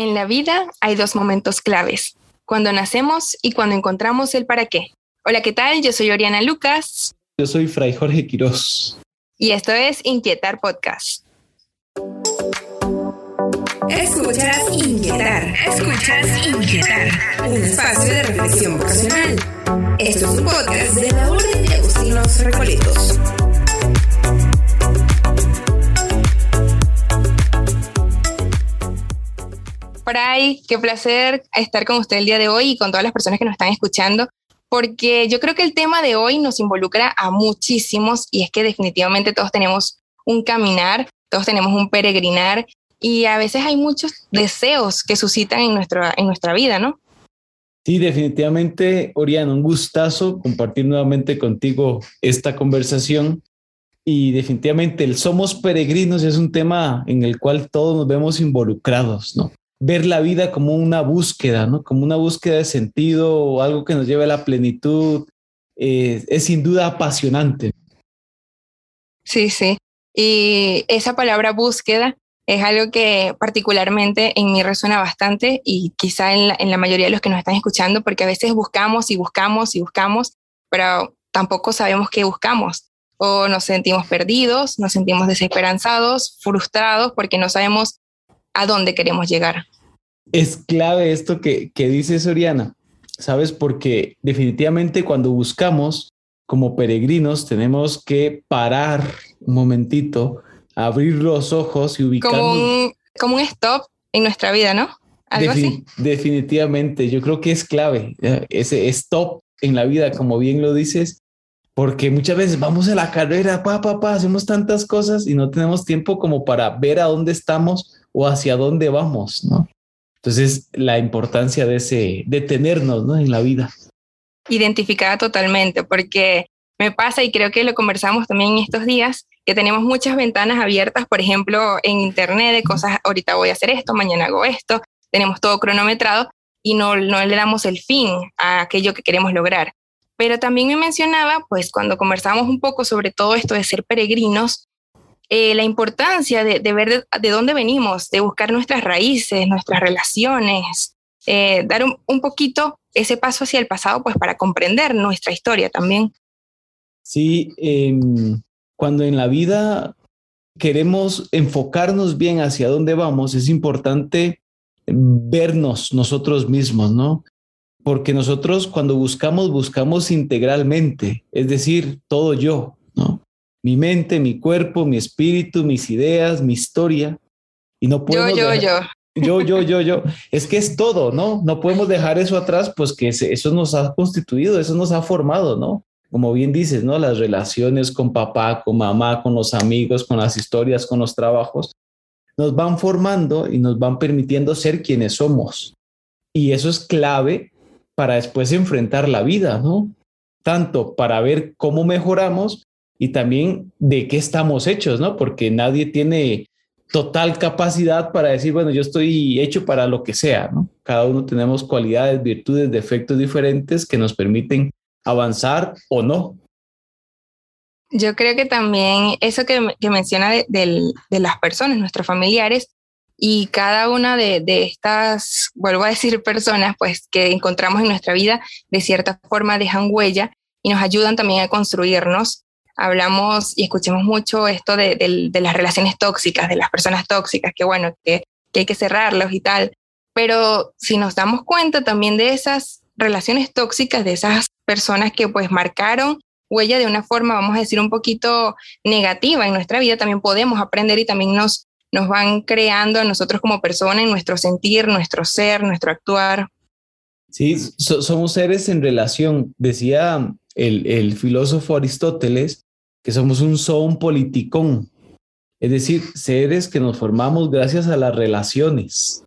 En la vida hay dos momentos claves, cuando nacemos y cuando encontramos el para qué. Hola, ¿qué tal? Yo soy Oriana Lucas. Yo soy Fray Jorge Quirós. Y esto es Inquietar Podcast. Escuchas Inquietar. Escuchas Inquietar. Un espacio de reflexión vocacional. Esto es un podcast de la Orden de Agustinos Recoletos. Fray, qué placer estar con usted el día de hoy y con todas las personas que nos están escuchando, porque yo creo que el tema de hoy nos involucra a muchísimos y es que definitivamente todos tenemos un caminar, todos tenemos un peregrinar y a veces hay muchos deseos que suscitan en nuestra, en nuestra vida, ¿no? Sí, definitivamente, Oriana, un gustazo compartir nuevamente contigo esta conversación. Y definitivamente el somos peregrinos es un tema en el cual todos nos vemos involucrados, ¿no? Ver la vida como una búsqueda, ¿no? Como una búsqueda de sentido o algo que nos lleve a la plenitud, eh, es sin duda apasionante. Sí, sí. Y esa palabra búsqueda es algo que particularmente en mí resuena bastante y quizá en la, en la mayoría de los que nos están escuchando, porque a veces buscamos y buscamos y buscamos, pero tampoco sabemos qué buscamos. O nos sentimos perdidos, nos sentimos desesperanzados, frustrados, porque no sabemos a dónde queremos llegar. Es clave esto que, que dice Soriana, ¿sabes? Porque definitivamente cuando buscamos como peregrinos tenemos que parar un momentito, abrir los ojos y ubicarnos. Como un, como un stop en nuestra vida, ¿no? ¿Algo así? Definitivamente, yo creo que es clave ese stop en la vida, como bien lo dices, porque muchas veces vamos a la carrera, pa, pa, pa, hacemos tantas cosas y no tenemos tiempo como para ver a dónde estamos o hacia dónde vamos, ¿no? Entonces, la importancia de ese detenernos, ¿no? En la vida. Identificada totalmente, porque me pasa y creo que lo conversamos también estos días, que tenemos muchas ventanas abiertas, por ejemplo, en internet de cosas, ahorita voy a hacer esto, mañana hago esto, tenemos todo cronometrado y no, no le damos el fin a aquello que queremos lograr. Pero también me mencionaba, pues cuando conversamos un poco sobre todo esto de ser peregrinos, eh, la importancia de, ver de, dónde venimos, de buscar nuestras raíces, nuestras relaciones, eh, dar un, poquito ese paso hacia el pasado, pues para comprender nuestra historia también. Sí, em, cuando en la vida queremos enfocarnos bien hacia dónde vamos, es importante vernos nosotros mismos, ¿no? Porque nosotros cuando buscamos, buscamos integralmente, es decir, todo yo. Mi mente, mi cuerpo, mi espíritu, mis ideas, mi historia. Y no puedo. Yo, yo, yo. Yo, yo, yo, yo. Es que es todo, ¿no? No podemos dejar eso atrás, pues que eso nos ha constituido, eso nos ha formado, ¿no? Como bien dices, ¿no? Las relaciones con papá, con mamá, con los amigos, con las historias, con los trabajos, nos van formando y nos van permitiendo ser quienes somos. Y eso es clave para después enfrentar la vida, ¿no? Tanto para ver cómo mejoramos y también de qué estamos hechos, ¿no? Porque nadie tiene total capacidad para decir, bueno, yo estoy hecho para lo que sea, ¿no? Cada uno tenemos cualidades, virtudes, defectos diferentes que nos permiten avanzar o no. Yo creo que también eso que, que menciona de, de, las personas, nuestros familiares, y cada una de, de, estas, vuelvo a decir, personas, pues que encontramos en nuestra vida, de cierta forma dejan huella y nos ayudan también a construirnos hablamos y escuchamos mucho esto de, las relaciones tóxicas, de las personas tóxicas, que bueno, que, hay que cerrarlos y tal. Pero si nos damos cuenta también de esas relaciones tóxicas, de esas personas que pues marcaron huella de una forma, vamos a decir, un poquito negativa en nuestra vida, también podemos aprender y también nos, nos van creando a nosotros como personas, nuestro sentir, nuestro ser, nuestro actuar. Sí, somos seres en relación. Decía el, el filósofo Aristóteles que somos un son politicón, es decir, seres que nos formamos gracias a las relaciones.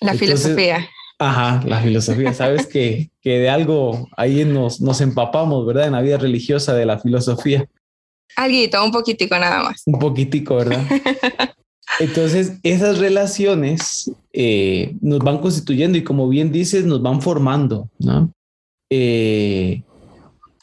La filosofía. Ajá, la filosofía. Sabes que, que de algo ahí nos, nos empapamos, ¿verdad? En la vida religiosa de la filosofía. Alguito, un poquitico nada más. Un poquitico, ¿verdad? Entonces, esas relaciones eh, nos van constituyendo y como bien dices, nos van formando, ¿no? Eh,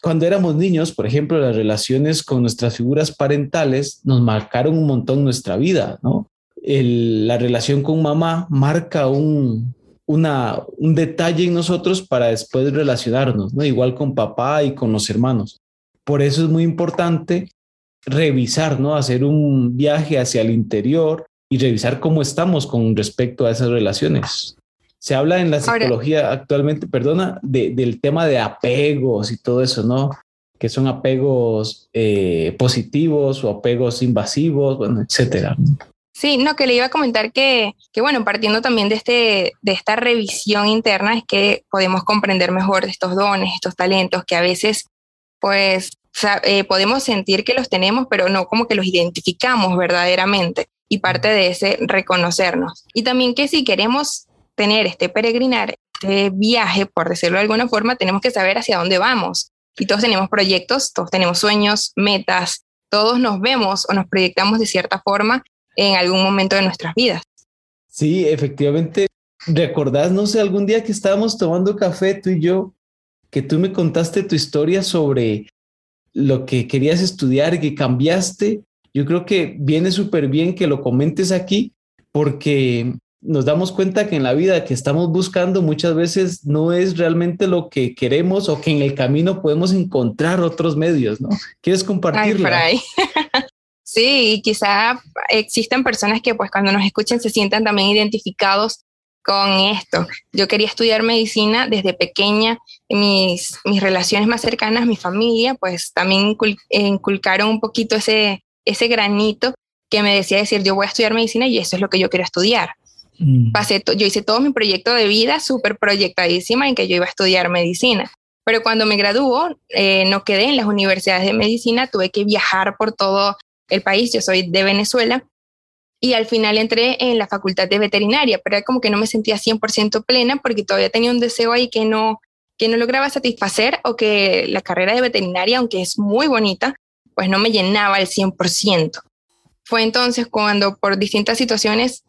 cuando éramos niños, por ejemplo, las relaciones con nuestras figuras parentales nos marcaron un montón nuestra vida, ¿no? la relación con mamá marca un, una, un detalle en nosotros para después relacionarnos, ¿no? Igual con papá y con los hermanos. Por eso es muy importante revisar, ¿no? Hacer un viaje hacia el interior y revisar cómo estamos con respecto a esas relaciones. Se habla en la psicología actualmente, perdona, del tema de apegos y todo eso, ¿no? Que son apegos eh, positivos o apegos invasivos, bueno, etcétera. Sí, no, que le iba a comentar que, que, bueno, partiendo también de, este, de esta revisión interna es que podemos comprender mejor estos dones, estos talentos que a veces, pues, eh, podemos sentir que los tenemos, pero no como que los identificamos verdaderamente. Y parte de ese reconocernos. Y también que si queremos tener este peregrinar, este viaje, por decirlo de alguna forma, tenemos que saber hacia dónde vamos. Y todos tenemos proyectos, todos tenemos sueños, metas, todos nos vemos o nos proyectamos de cierta forma en algún momento de nuestras vidas. Sí, efectivamente. ¿Recordás, no sé, algún día que estábamos tomando café tú y yo, que tú me contaste tu historia sobre lo que querías estudiar que cambiaste? Yo creo que viene súper bien que lo comentes aquí porque nos damos cuenta que en la vida que estamos buscando muchas veces no es realmente lo que queremos o que en el camino podemos encontrar otros medios, ¿no? ¿Quieres compartirlo? sí, quizá existen personas que pues cuando nos escuchen se sientan también identificados con esto. Yo quería estudiar medicina desde pequeña, mis, mis relaciones más cercanas, mi familia, pues también inculcaron un poquito ese, ese granito que me decía decir, yo voy a estudiar medicina y eso es lo que yo quiero estudiar. Mm. Pasé yo hice todo mi proyecto de vida súper proyectadísima en que yo iba a estudiar medicina. Pero cuando me graduó, eh, no quedé en las universidades de medicina, tuve que viajar por todo el país. Yo soy de Venezuela y al final entré en la facultad de veterinaria, pero como que no me sentía 100% plena porque todavía tenía un deseo ahí que no, que no lograba satisfacer o que la carrera de veterinaria, aunque es muy bonita, pues no me llenaba al 100%. Fue entonces cuando por distintas situaciones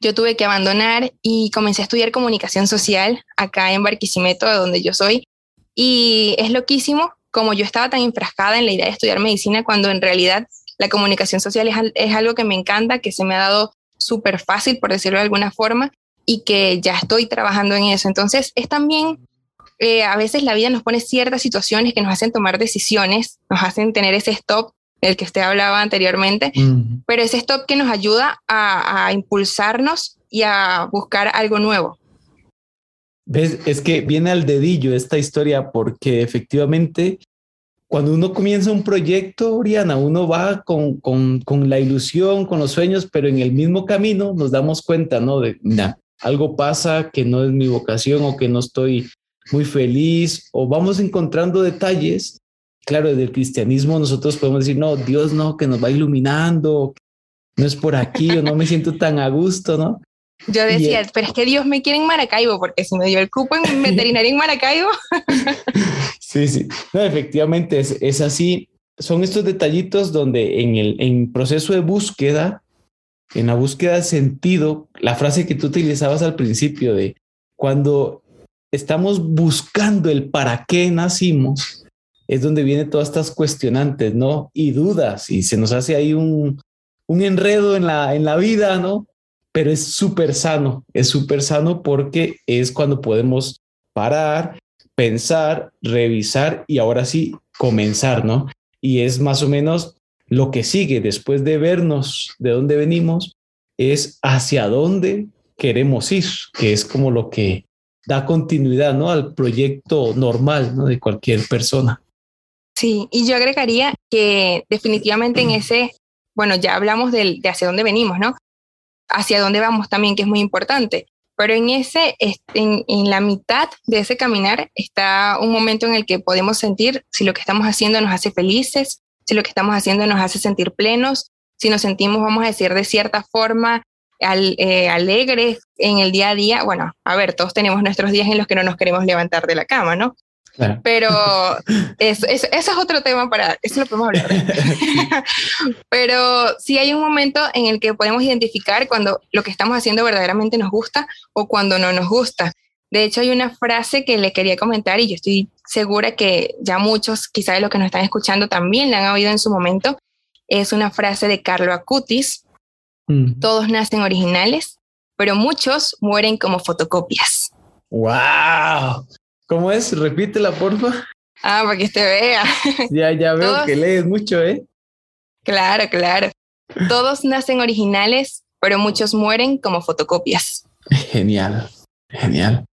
yo tuve que abandonar y comencé a estudiar comunicación social acá en Barquisimeto, de donde yo soy. Y es loquísimo como yo estaba tan enfrascada en la idea de estudiar medicina cuando en realidad la comunicación social es, algo que me encanta, que se me ha dado súper fácil, por decirlo de alguna forma, y que ya estoy trabajando en eso. Entonces, es también, eh, a veces la vida nos pone ciertas situaciones que nos hacen tomar decisiones, nos hacen tener ese stop el que usted hablaba anteriormente, pero ese stop que nos ayuda a, impulsarnos y a buscar algo nuevo. ¿Ves? Es que viene al dedillo esta historia porque efectivamente cuando uno comienza un proyecto, Oriana, uno va con, con, con, la ilusión, con los sueños, pero en el mismo camino nos damos cuenta, ¿no? De, algo pasa que no es mi vocación o que no estoy muy feliz o vamos encontrando detalles claro, desde el cristianismo nosotros podemos decir, no, Dios no, que nos va iluminando, no es por aquí o no me siento tan a gusto, ¿no? Yo decía, pero es que Dios me quiere en Maracaibo, porque si me dio el cupo en veterinaria en Maracaibo. sí, sí, no, efectivamente es, es así. Son estos detallitos donde en el en proceso de búsqueda, en la búsqueda de sentido, la frase que tú utilizabas al principio de cuando estamos buscando el para qué nacimos, es donde vienen todas estas cuestionantes, ¿no? Y dudas, y se nos hace ahí un, un enredo en la, en la vida, ¿no? Pero es súper sano, es súper sano porque es cuando podemos parar, pensar, revisar y ahora sí comenzar, ¿no? Y es más o menos lo que sigue después de vernos de dónde venimos, es hacia dónde queremos ir, que es como lo que da continuidad, ¿no? Al proyecto normal, ¿no? De cualquier persona. Sí, y yo agregaría que definitivamente en ese, bueno, ya hablamos de, hacia dónde venimos, ¿no? Hacia dónde vamos también, que es muy importante. Pero en ese, en, en la mitad de ese caminar está un momento en el que podemos sentir si lo que estamos haciendo nos hace felices, si lo que estamos haciendo nos hace sentir plenos, si nos sentimos, vamos a decir, de cierta forma eh, alegres en el día a día. Bueno, a ver, todos tenemos nuestros días en los que no nos queremos levantar de la cama, ¿no? Pero eso, es otro tema para, eso lo podemos hablar. Pero sí hay un momento en el que podemos identificar cuando lo que estamos haciendo verdaderamente nos gusta o cuando no nos gusta. De hecho, hay una frase que le quería comentar y yo estoy segura que ya muchos, quizás de los que nos están escuchando, también la han oído en su momento. Es una frase de Carlo Acutis Mm. Todos nacen originales, pero muchos mueren como fotocopias. ¡Wow! ¿Cómo es? Repítela, porfa. Ah, para que usted vea. Ya, ya veo que lees mucho, ¿eh? Claro, claro. Todos nacen originales, pero muchos mueren como fotocopias. Genial, genial.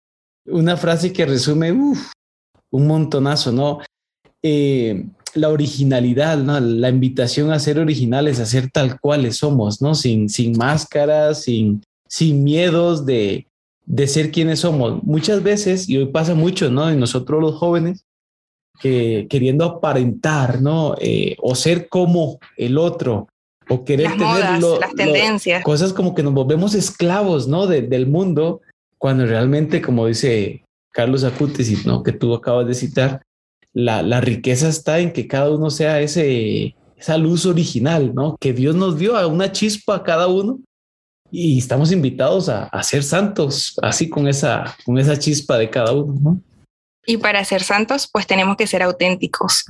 Una frase que resume un montonazo, ¿no? Eh, la originalidad, ¿no? La invitación a ser originales, a ser tal cuales somos, ¿no? Sin, sin máscaras, sin, sin miedos de, de ser quienes somos. Muchas veces, y hoy pasa mucho, ¿no? En nosotros los jóvenes, que queriendo aparentar, ¿no? Eh, o ser como el otro, o querer tener las tendencias. cosas como que nos volvemos esclavos, ¿no? del mundo, cuando realmente, como dice Carlos Acutis, ¿no? Que tú acabas de citar, la, la riqueza está en que cada uno sea ese, esa luz original, ¿no? Que Dios nos dio a una chispa a cada uno y estamos invitados a, a, ser santos, así con esa, con esa chispa de cada uno, ¿no? Y para ser santos, pues tenemos que ser auténticos,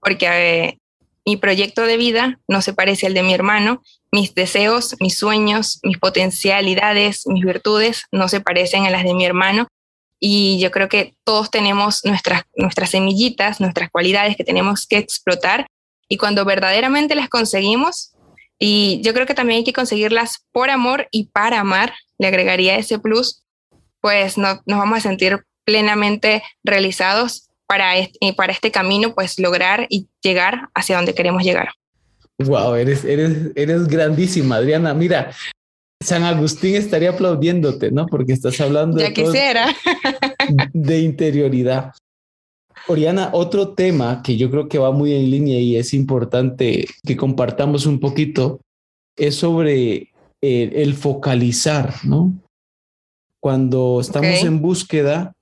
porque eh, mi proyecto de vida no se parece al de mi hermano, mis deseos, mis sueños, mis potencialidades, mis virtudes no se parecen a las de mi hermano. Y yo creo que todos tenemos nuestras, nuestras semillitas, nuestras cualidades que tenemos que explotar. Y cuando verdaderamente las conseguimos, y yo creo que también hay que conseguirlas por amor y para amar, le agregaría ese plus, pues no, nos vamos a sentir plenamente realizados para este, para este camino, pues lograr y llegar hacia donde queremos llegar. Wow, eres, eres, eres grandísima, Adriana. Mira, San Agustín estaría aplaudiéndote, ¿no? Porque estás hablando ya de, quisiera. de interioridad. Oriana, otro tema que yo creo que va muy en línea y es importante que compartamos un poquito es sobre el, el focalizar, ¿no? Cuando estamos en búsqueda,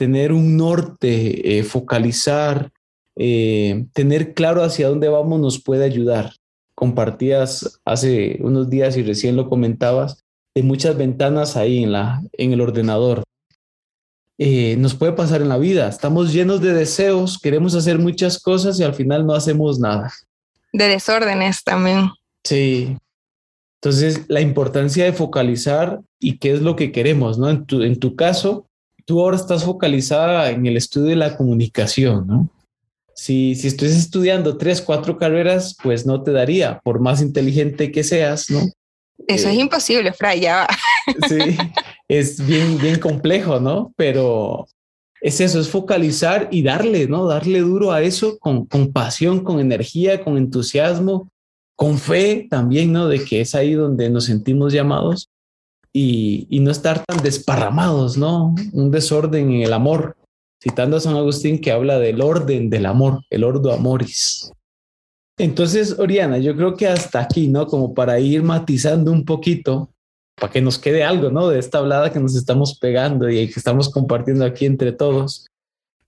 tener un norte, eh, focalizar, eh, tener claro hacia dónde vamos nos puede ayudar. Compartías hace unos días y recién lo comentabas de muchas ventanas ahí en, la, en el ordenador. Eh, nos puede pasar en la vida. Estamos llenos de deseos, queremos hacer muchas cosas y al final no hacemos nada. De desórdenes también. Sí. Entonces, la importancia de focalizar y qué es lo que queremos, ¿no? En tu, en tu caso, tú ahora estás focalizada en el estudio de la comunicación, ¿no? Si, si estuvieses estudiando tres, cuatro carreras, pues no te daría, por más inteligente que seas, ¿no? Eso es eh, imposible, Fray, ya Sí, es bien, bien complejo, ¿no? Pero es eso, es focalizar y darle, ¿no? Darle duro a eso con, con pasión, con energía, con entusiasmo, con fe también, ¿no? De que es ahí donde nos sentimos llamados y, no estar tan desparramados, ¿no? Un desorden en el amor, citando a San Agustín que habla del orden del amor, el ordo amoris. Entonces, Oriana, yo creo que hasta aquí, ¿no? Como para ir matizando un poquito, para que nos quede algo, ¿no? De esta hablada que nos estamos pegando y que estamos compartiendo aquí entre todos.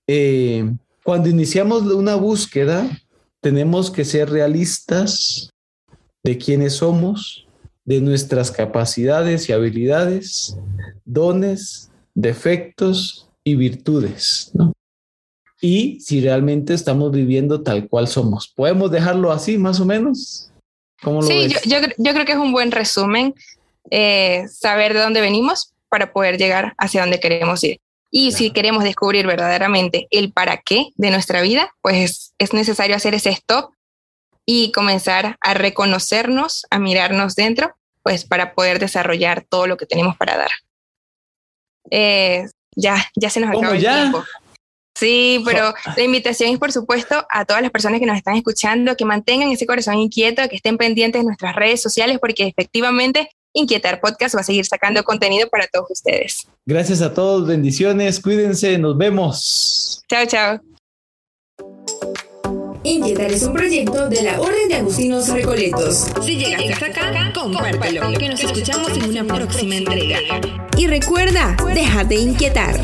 Eh, cuando iniciamos una búsqueda, tenemos que ser realistas de quiénes somos, de nuestras capacidades y habilidades, dones, defectos y virtudes, ¿no? Y si realmente estamos viviendo tal cual somos. ¿Podemos dejarlo así, más o menos? ¿Cómo sí, Yo, yo, creo que es un buen resumen eh, saber de dónde venimos para poder llegar hacia donde queremos ir. Y si queremos descubrir verdaderamente el para qué de nuestra vida, pues es necesario hacer ese stop y comenzar a reconocernos, a mirarnos dentro, pues para poder desarrollar todo lo que tenemos para dar. Eh, ya, ya se nos acaba el tiempo. Sí, pero la invitación es, por supuesto, a todas las personas que nos están escuchando, que mantengan ese corazón inquieto, que estén pendientes de nuestras redes sociales, porque efectivamente Inquietar Podcast va a seguir sacando contenido para todos ustedes. Gracias a todos, bendiciones, cuídense, nos vemos. Chao, chao. Inquietar es un proyecto de la Orden de Agustinos Recoletos. Si llegaste hasta acá, compártelo, que nos escuchamos en una próxima entrega. Y recuerda, déjate inquietar.